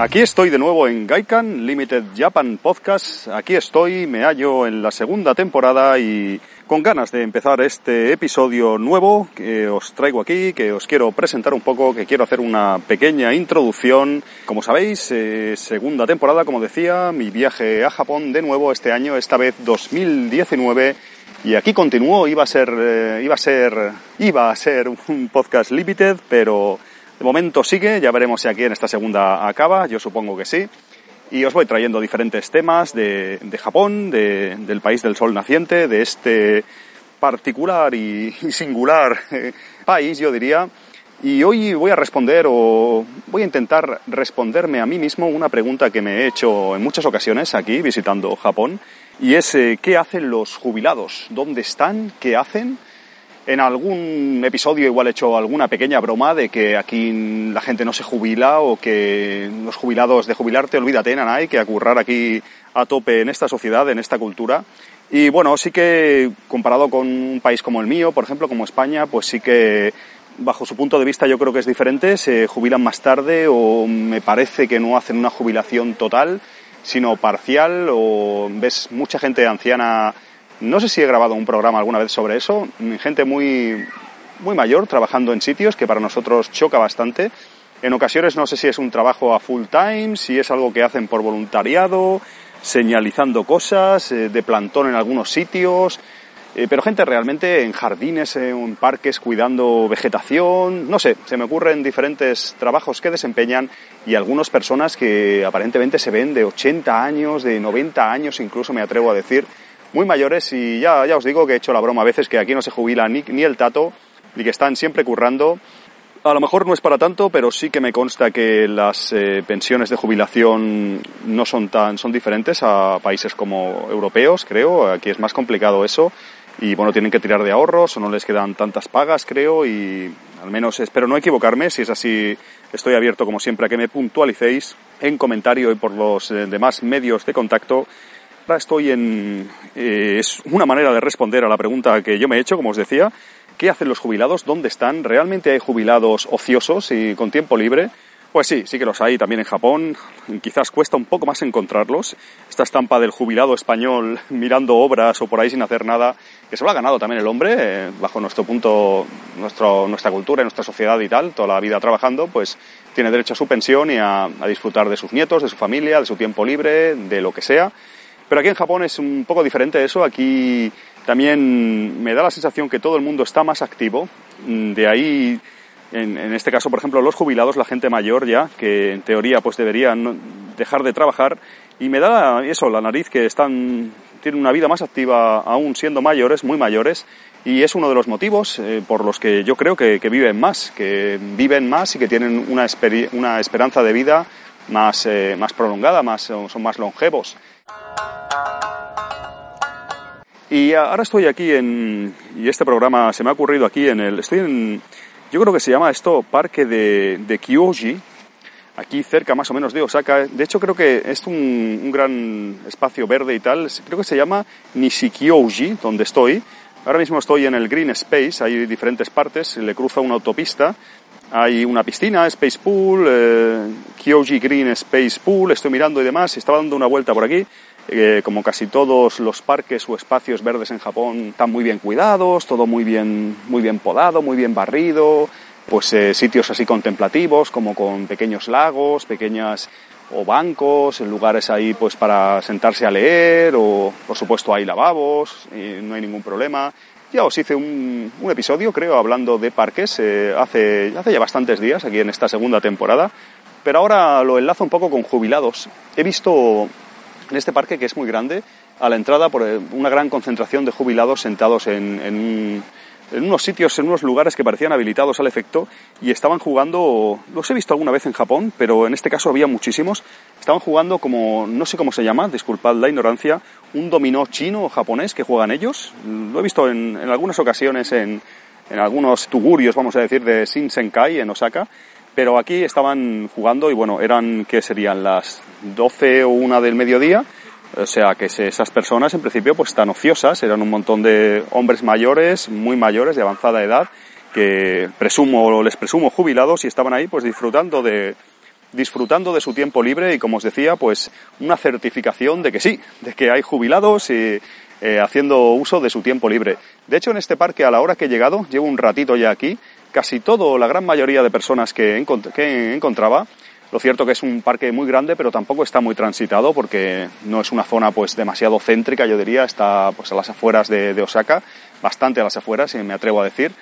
Aquí estoy de nuevo en Gaikan Limited Japan Podcast. Aquí estoy, me hallo en la segunda temporada y con ganas de empezar este episodio nuevo que os traigo aquí, que os quiero presentar un poco, que quiero hacer una pequeña introducción. Como sabéis, eh, segunda temporada, como decía, mi viaje a Japón de nuevo este año, esta vez 2019. Y aquí continúo, iba a ser, eh, iba a ser, iba a ser un podcast limited, pero de momento sigue, ya veremos si aquí en esta segunda acaba, yo supongo que sí. Y os voy trayendo diferentes temas de, Japón, del país del sol naciente, de este particular y, singular eh, país, yo diría. Y hoy voy a responder o voy a intentar responderme a mí mismo una pregunta que me he hecho en muchas ocasiones aquí visitando Japón y es eh, ¿qué hacen los jubilados? ¿Dónde están? ¿Qué hacen? En algún episodio igual he hecho alguna pequeña broma de que aquí la gente no se jubila o que los jubilados de jubilarte, olvídate, hay que acurrar aquí a tope en esta sociedad, en esta cultura. Y bueno, sí que comparado con un país como el mío, por ejemplo, como España, pues sí que bajo su punto de vista yo creo que es diferente, se jubilan más tarde o me parece que no hacen una jubilación total, sino parcial o ves mucha gente anciana no sé si he grabado un programa alguna vez sobre eso. Gente muy, muy mayor trabajando en sitios que para nosotros choca bastante. En ocasiones no sé si es un trabajo a full time, si es algo que hacen por voluntariado, señalizando cosas, eh, de plantón en algunos sitios, eh, pero gente realmente en jardines, en parques, cuidando vegetación, no sé, se me ocurren diferentes trabajos que desempeñan y algunas personas que aparentemente se ven de 80 años, de 90 años, incluso me atrevo a decir, muy mayores y ya, ya os digo que he hecho la broma a veces que aquí no se jubila ni, el tato y que están siempre currando. A lo mejor no es para tanto, pero sí que me consta que las eh, pensiones de jubilación no son tan, son diferentes a países como europeos, creo. Aquí es más complicado eso. Y bueno, tienen que tirar de ahorros o no les quedan tantas pagas, creo. Y al menos espero no equivocarme. Si es así, estoy abierto como siempre a que me puntualicéis en comentario y por los eh, demás medios de contacto estoy en... Eh, es una manera de responder a la pregunta que yo me he hecho, como os decía. ¿Qué hacen los jubilados? ¿Dónde están? ¿Realmente hay jubilados ociosos y con tiempo libre? Pues sí, sí que los hay también en Japón. Quizás cuesta un poco más encontrarlos. Esta estampa del jubilado español mirando obras o por ahí sin hacer nada, que se lo ha ganado también el hombre, eh, bajo nuestro punto, nuestro, nuestra cultura, nuestra sociedad y tal, toda la vida trabajando, pues tiene derecho a su pensión y a disfrutar de sus nietos, de su familia, de su tiempo libre, de lo que sea. Pero aquí en Japón es un poco diferente eso. Aquí también me da la sensación que todo el mundo está más activo. Mm, de ahí, en, este caso, por ejemplo, los jubilados, la gente mayor ya, que en teoría pues deberían dejar de trabajar. Y me da eso, la nariz, que están, tienen una vida más activa aún siendo mayores, muy mayores. Y es uno de los motivos eh, por los que yo creo que, viven más, que viven más y que tienen una, una esperanza de vida más, eh, más prolongada, más, son más longevos. Y ahora estoy aquí en, y este programa se me ha ocurrido aquí en el, estoy en, yo creo que se llama esto Parque de, de Kyoji, aquí cerca más o menos de Osaka. De hecho creo que es un, un gran espacio verde y tal, creo que se llama Nishikyoji, donde estoy. Ahora mismo estoy en el Green Space, hay diferentes partes, le cruza una autopista, hay una piscina, Space Pool, eh, Kyoji Green Space Pool, estoy mirando y demás, estaba dando una vuelta por aquí eh, como casi todos los parques o espacios verdes en Japón están muy bien cuidados, todo muy bien, muy bien podado, muy bien barrido, pues eh, sitios así contemplativos como con pequeños lagos, pequeñas o bancos, lugares ahí pues para sentarse a leer o por supuesto hay lavabos, y no hay ningún problema. Ya os hice un, un episodio, creo, hablando de parques eh, hace, hace ya bastantes días aquí en esta segunda temporada, pero ahora lo enlazo un poco con jubilados. He visto en este parque que es muy grande, a la entrada por eh, una gran concentración de jubilados sentados en, unos sitios, en unos lugares que parecían habilitados al efecto y estaban jugando, los he visto alguna vez en Japón, pero en este caso había muchísimos, estaban jugando como, no sé cómo se llama, disculpad la ignorancia, un dominó chino o japonés que juegan ellos. Lo he visto en, algunas ocasiones en, en algunos tugurios, vamos a decir, de Shinsenkai en Osaka pero aquí estaban jugando y bueno, eran, ¿qué serían? Las 12 o una del mediodía. O sea que esas personas en principio pues están ociosas, eran un montón de hombres mayores, muy mayores, de avanzada edad, que presumo, les presumo jubilados y estaban ahí pues disfrutando de, disfrutando de su tiempo libre y, como os decía, pues una certificación de que sí, de que hay jubilados y eh, haciendo uso de su tiempo libre. De hecho, en este parque, a la hora que he llegado, llevo un ratito ya aquí, casi todo, la gran mayoría de personas que, encontraba, lo cierto que es un parque muy grande, pero tampoco está muy transitado porque no es una zona pues demasiado céntrica, yo diría, está pues a las afueras de, de Osaka, bastante a las afueras, si me atrevo a decir.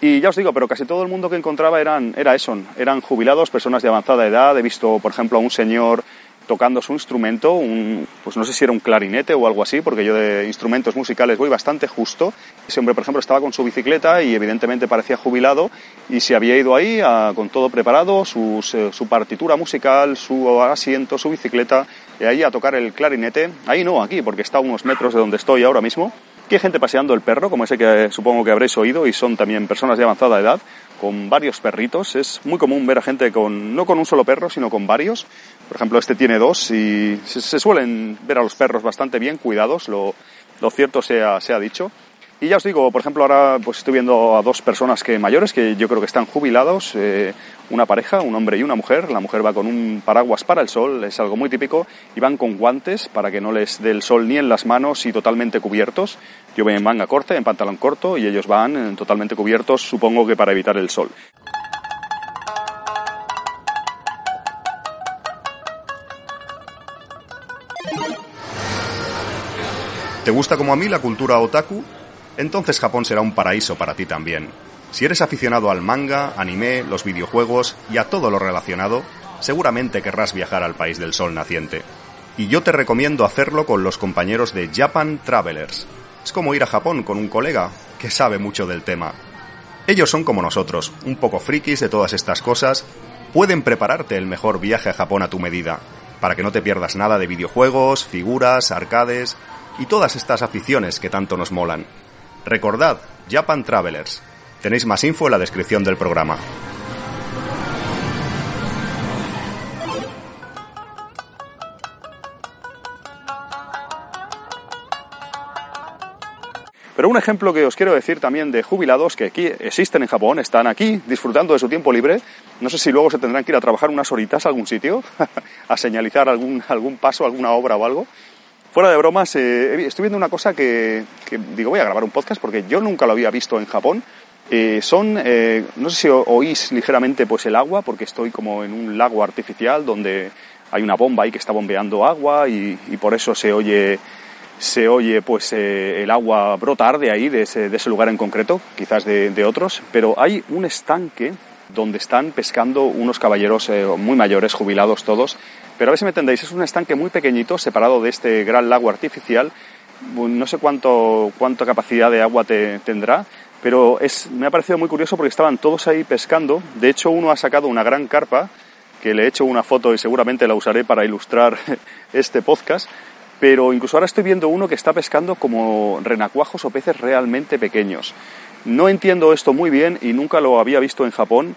Y ya os digo, pero casi todo el mundo que encontraba eran, era eso, eran jubilados, personas de avanzada edad. He visto, por ejemplo, a un señor tocando su instrumento, un, pues no sé si era un clarinete o algo así, porque yo de instrumentos musicales voy bastante justo. Ese hombre, por ejemplo, estaba con su bicicleta y evidentemente parecía jubilado y se había ido ahí con todo preparado, su, su partitura musical, su asiento, su bicicleta, y ahí a tocar el clarinete. Ahí no, aquí, porque está a unos metros de donde estoy ahora mismo. Aquí hay gente paseando el perro, como ese que supongo que habréis oído, y son también personas de avanzada edad, con varios perritos. Es muy común ver a gente con, no con un solo perro, sino con varios. Por ejemplo, este tiene dos y se, suelen ver a los perros bastante bien cuidados, lo, cierto sea, sea dicho. Y ya os digo, por ejemplo, ahora pues estoy viendo a dos personas que mayores que yo creo que están jubilados, eh, una pareja, un hombre y una mujer. La mujer va con un paraguas para el sol, es algo muy típico, y van con guantes para que no les dé el sol ni en las manos y totalmente cubiertos. Yo voy en manga corta, en pantalón corto, y ellos van eh, totalmente cubiertos, supongo que para evitar el sol. ¿Te gusta como a mí la cultura otaku? entonces Japón será un paraíso para ti también. Si eres aficionado al manga, anime, los videojuegos y a todo lo relacionado, seguramente querrás viajar al país del sol naciente. Y yo te recomiendo hacerlo con los compañeros de Japan Travelers. Es como ir a Japón con un colega que sabe mucho del tema. Ellos son como nosotros, un poco frikis de todas estas cosas, pueden prepararte el mejor viaje a Japón a tu medida, para que no te pierdas nada de videojuegos, figuras, arcades y todas estas aficiones que tanto nos molan. Recordad, Japan Travelers. Tenéis más info en la descripción del programa. Pero un ejemplo que os quiero decir también de jubilados que aquí existen en Japón, están aquí disfrutando de su tiempo libre. No sé si luego se tendrán que ir a trabajar unas horitas a algún sitio, a señalizar algún, algún paso, alguna obra o algo. Fuera de bromas, eh, estoy viendo una cosa que, digo, voy a grabar un podcast porque yo nunca lo había visto en Japón. Eh, son, eh, no sé si oís ligeramente pues el agua, porque estoy como en un lago artificial donde hay una bomba ahí que está bombeando agua y, por eso se oye, se oye pues el agua brotar de ahí, de ese, de ese lugar en concreto, quizás de, de, otros, pero hay un estanque donde están pescando unos caballeros muy mayores, jubilados todos, pero a ver si me entendéis, es un estanque muy pequeñito, separado de este gran lago artificial. No sé cuánto, cuánta capacidad de agua te, tendrá, pero es, me ha parecido muy curioso porque estaban todos ahí pescando. De hecho, uno ha sacado una gran carpa, que le he hecho una foto y seguramente la usaré para ilustrar este podcast. Pero incluso ahora estoy viendo uno que está pescando como renacuajos o peces realmente pequeños. No entiendo esto muy bien y nunca lo había visto en Japón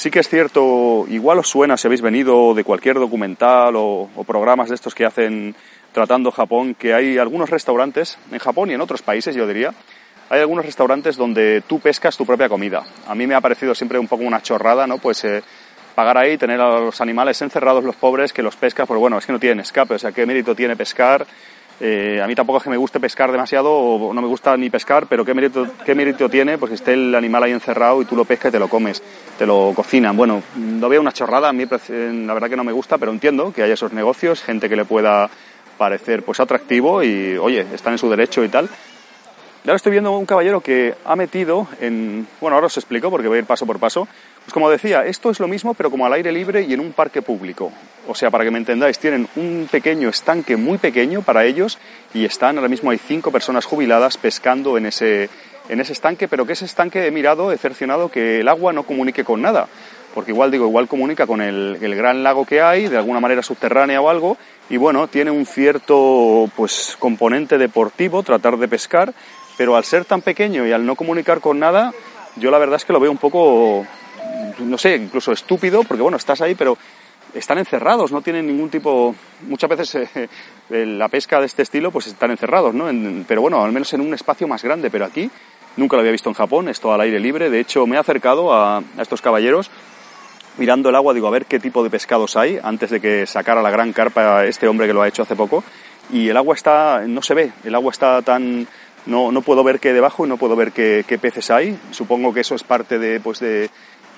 Sí que es cierto, igual os suena si habéis venido de cualquier documental o, programas de estos que hacen tratando Japón, que hay algunos restaurantes, en Japón y en otros países yo diría, hay algunos restaurantes donde tú pescas tu propia comida. A mí me ha parecido siempre un poco una chorrada, ¿no? Pues eh, pagar ahí, tener a los animales encerrados los pobres que los pescas, pues bueno, es que no tienen escape, o sea, ¿qué mérito tiene pescar? Eh, a mí tampoco es que me guste pescar demasiado o no me gusta ni pescar, pero ¿qué mérito, qué mérito tiene pues que esté el animal ahí encerrado y tú lo pescas y te lo comes, te lo cocinan? Bueno, lo veo una chorrada, a mí la verdad que no me gusta, pero entiendo que haya esos negocios, gente que le pueda parecer pues atractivo y oye, están en su derecho y tal. Y ahora estoy viendo un caballero que ha metido en... Bueno, ahora os explico porque voy a ir paso por paso. Pues como decía, esto es lo mismo pero como al aire libre y en un parque público. O sea, para que me entendáis, tienen un pequeño estanque muy pequeño para ellos y están, ahora mismo hay cinco personas jubiladas pescando en ese, en ese estanque, pero que ese estanque he mirado, he cercionado que el agua no comunique con nada. Porque igual digo, igual comunica con el, el gran lago que hay, de alguna manera subterránea o algo, y bueno, tiene un cierto pues componente deportivo, tratar de pescar, pero al ser tan pequeño y al no comunicar con nada, yo la verdad es que lo veo un poco, no sé, incluso estúpido, porque bueno, estás ahí, pero están encerrados, no tienen ningún tipo, muchas veces eh, la pesca de este estilo pues están encerrados, ¿no? pero bueno, al menos en un espacio más grande, pero aquí nunca lo había visto en Japón, esto al aire libre, de hecho me he acercado a, estos caballeros mirando el agua, digo, a ver qué tipo de pescados hay antes de que sacara la gran carpa este hombre que lo ha hecho hace poco. Y el agua está, no se ve, el agua está tan, no, no puedo ver qué debajo no puedo ver qué, qué peces hay. Supongo que eso es parte de, pues de,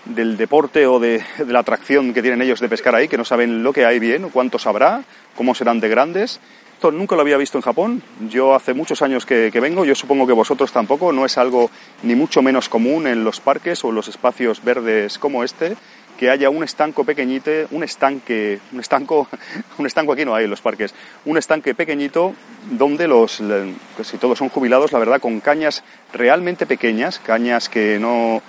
del deporte o de, la atracción que tienen ellos de pescar ahí, que no saben lo que hay bien, cuántos habrá, cómo serán de grandes. Esto nunca lo había visto en Japón. Yo hace muchos años que, que, vengo, yo supongo que vosotros tampoco. No es algo ni mucho menos común en los parques o en los espacios verdes como este que haya un estanco pequeñito, un estanque, un estanco, un estanco aquí no hay en los parques, un estanque pequeñito donde los, si todos son jubilados, la verdad, con cañas realmente pequeñas, cañas que no,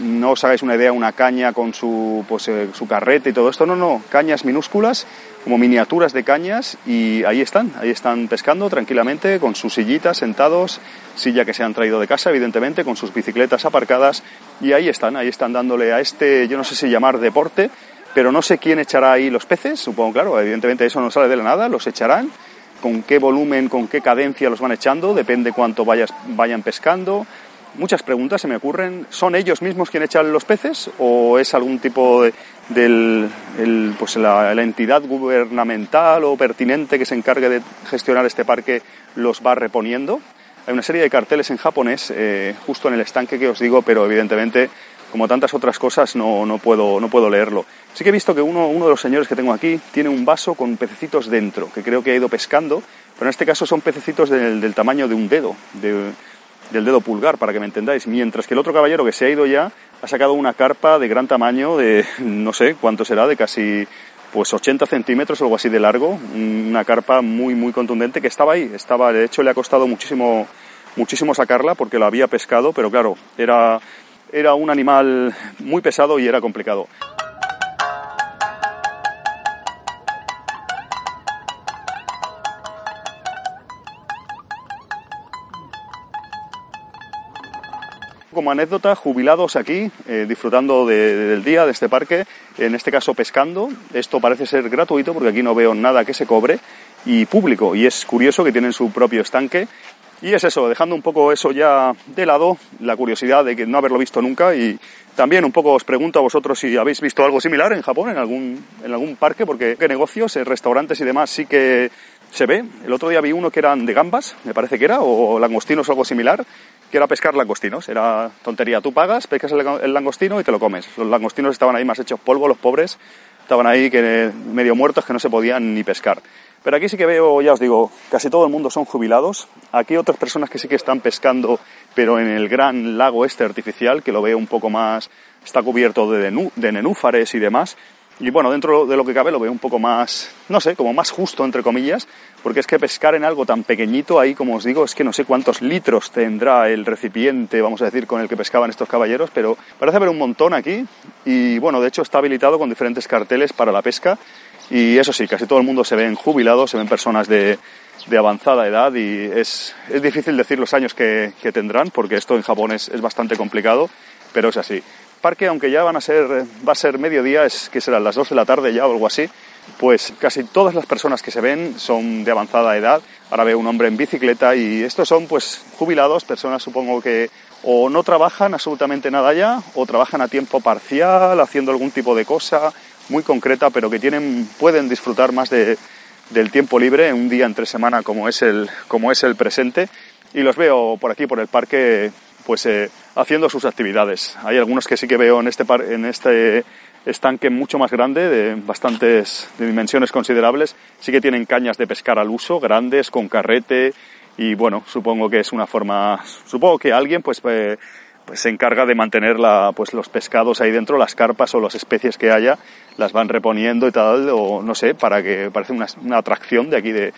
no os hagáis una idea, una caña con su, pues, eh, su carrete y todo esto, no, no, cañas minúsculas, como miniaturas de cañas, y ahí están, ahí están pescando tranquilamente, con sus sillitas, sentados, silla que se han traído de casa, evidentemente, con sus bicicletas aparcadas, y ahí están, ahí están dándole a este, yo no sé si llamar deporte, pero no sé quién echará ahí los peces, supongo, claro, evidentemente eso no sale de la nada, los echarán, con qué volumen, con qué cadencia los van echando, depende cuánto vayas, vayan pescando, muchas preguntas se me ocurren. ¿Son ellos mismos quienes echan los peces o es algún tipo de pues la, la, entidad gubernamental o pertinente que se encargue de gestionar este parque los va reponiendo? Hay una serie de carteles en japonés eh, justo en el estanque que os digo, pero evidentemente como tantas otras cosas no, no, puedo, no puedo leerlo. Sí que he visto que uno, uno de los señores que tengo aquí tiene un vaso con pececitos dentro, que creo que ha ido pescando, pero en este caso son pececitos del, del tamaño de un dedo, de, del dedo pulgar, para que me entendáis, mientras que el otro caballero que se ha ido ya ha sacado una carpa de gran tamaño, de no sé cuánto será, de casi pues 80 centímetros o algo así de largo, una carpa muy muy contundente que estaba ahí, estaba, de hecho le ha costado muchísimo muchísimo sacarla porque la había pescado, pero claro, era era un animal muy pesado y era complicado. Como anécdota, jubilados aquí, eh, disfrutando de, de, del día de este parque, en este caso pescando. Esto parece ser gratuito porque aquí no veo nada que se cobre y público. Y es curioso que tienen su propio estanque. Y es eso, dejando un poco eso ya de lado, la curiosidad de que no haberlo visto nunca y también un poco os pregunto a vosotros si habéis visto algo similar en Japón, en algún, en algún parque, porque qué negocios, eh, restaurantes y demás sí que se ve. El otro día vi uno que eran de gambas, me parece que era, o langostinos o algo similar, que era pescar langostinos. Era tontería. Tú pagas, pescas el langostino y te lo comes. Los langostinos estaban ahí más hechos polvo, los pobres estaban ahí que medio muertos que no se podían ni pescar. Pero aquí sí que veo, ya os digo, casi todo el mundo son jubilados. Aquí otras personas que sí que están pescando, pero en el gran lago este artificial, que lo veo un poco más, está cubierto de nenúfares y demás. Y bueno, dentro de lo que cabe lo veo un poco más, no sé, como más justo, entre comillas, porque es que pescar en algo tan pequeñito, ahí como os digo, es que no sé cuántos litros tendrá el recipiente, vamos a decir, con el que pescaban estos caballeros, pero parece haber un montón aquí y bueno, de hecho está habilitado con diferentes carteles para la pesca y eso sí, casi todo el mundo se ven jubilados, se ven personas de, de avanzada edad y es, es, difícil decir los años que, que tendrán, porque esto en Japón es, es bastante complicado, pero es así parque, aunque ya van a ser, va a ser mediodía, es que serán las 2 de la tarde ya o algo así, pues casi todas las personas que se ven son de avanzada edad. Ahora veo un hombre en bicicleta y estos son pues jubilados, personas supongo que o no trabajan absolutamente nada ya o trabajan a tiempo parcial haciendo algún tipo de cosa muy concreta, pero que tienen pueden disfrutar más de, del tiempo libre un día entre semana como es el como es el presente y los veo por aquí por el parque pues eh, haciendo sus actividades. Hay algunos que sí que veo en este, par, en este estanque mucho más grande, de bastantes de dimensiones considerables, sí que tienen cañas de pescar al uso, grandes, con carrete, y bueno, supongo que es una forma, supongo que alguien pues, eh, pues se encarga de mantener la, pues los pescados ahí dentro, las carpas o las especies que haya, las van reponiendo y tal, o no sé, para que parece una, una atracción de aquí de,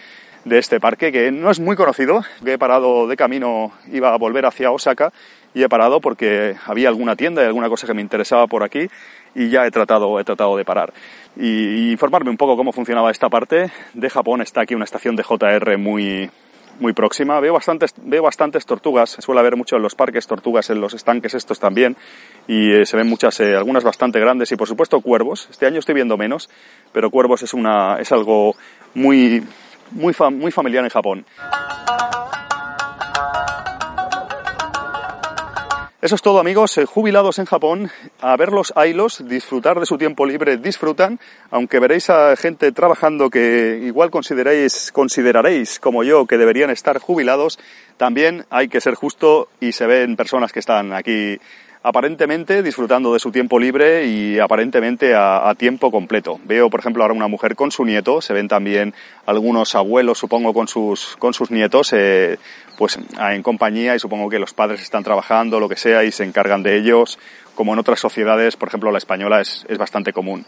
de este parque que no es muy conocido, que he parado de camino, iba a volver hacia Osaka y he parado porque había alguna tienda y alguna cosa que me interesaba por aquí y ya he tratado, he tratado de parar. Y, informarme un poco cómo funcionaba esta parte. De Japón está aquí una estación de JR muy, muy próxima. Veo bastantes, veo bastantes tortugas. Suele haber mucho en los parques tortugas, en los estanques estos también. Y eh, se ven muchas, eh, algunas bastante grandes y por supuesto cuervos. Este año estoy viendo menos, pero cuervos es, una, es algo muy, muy, muy familiar en Japón. Eso es todo amigos, eh, jubilados en Japón, a ver los ailos, disfrutar de su tiempo libre, disfrutan, aunque veréis a gente trabajando que igual consideréis, consideraréis como yo que deberían estar jubilados, también hay que ser justo y se ven personas que están aquí aparentemente disfrutando de su tiempo libre y aparentemente a, tiempo completo. Veo, por ejemplo, ahora una mujer con su nieto, se ven también algunos abuelos, supongo, con sus, con sus nietos, eh, pues en compañía y supongo que los padres están trabajando, lo que sea, y se encargan de ellos, como en otras sociedades, por ejemplo, la española es, es bastante común.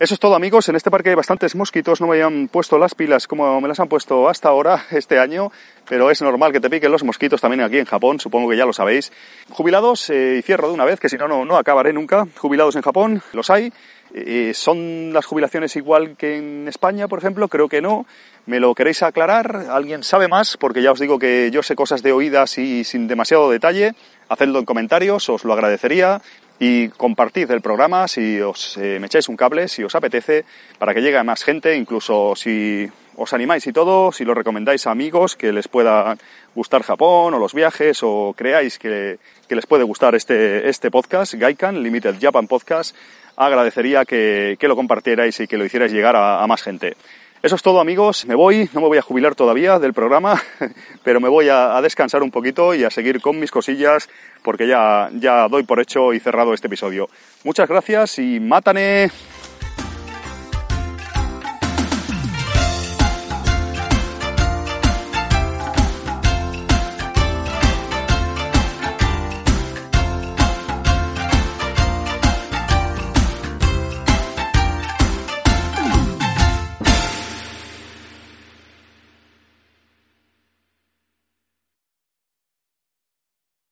Eso es todo amigos, en este parque hay bastantes mosquitos, no me habían puesto las pilas como me las han puesto hasta ahora este año, pero es normal que te piquen los mosquitos también aquí en Japón, supongo que ya lo sabéis. Jubilados, eh, y cierro de una vez, que si no, no, acabaré nunca, jubilados en Japón, los hay. Eh, ¿Son las jubilaciones igual que en España, por ejemplo? Creo que no. ¿Me lo queréis aclarar? ¿Alguien sabe más? Porque ya os digo que yo sé cosas de oídas y sin demasiado detalle. Hacedlo en comentarios, os lo agradecería y compartid el programa si os eh, me echáis un cable, si os apetece, para que llegue a más gente, incluso si os animáis y todo, si lo recomendáis a amigos que les pueda gustar Japón o los viajes o creáis que, les puede gustar este, este podcast, Gaikan Limited Japan Podcast, agradecería que, lo compartierais y que lo hicierais llegar a más gente. Eso es todo amigos, me voy, no me voy a jubilar todavía del programa, pero me voy a, descansar un poquito y a seguir con mis cosillas porque ya, ya doy por hecho y cerrado este episodio. Muchas gracias y mátane.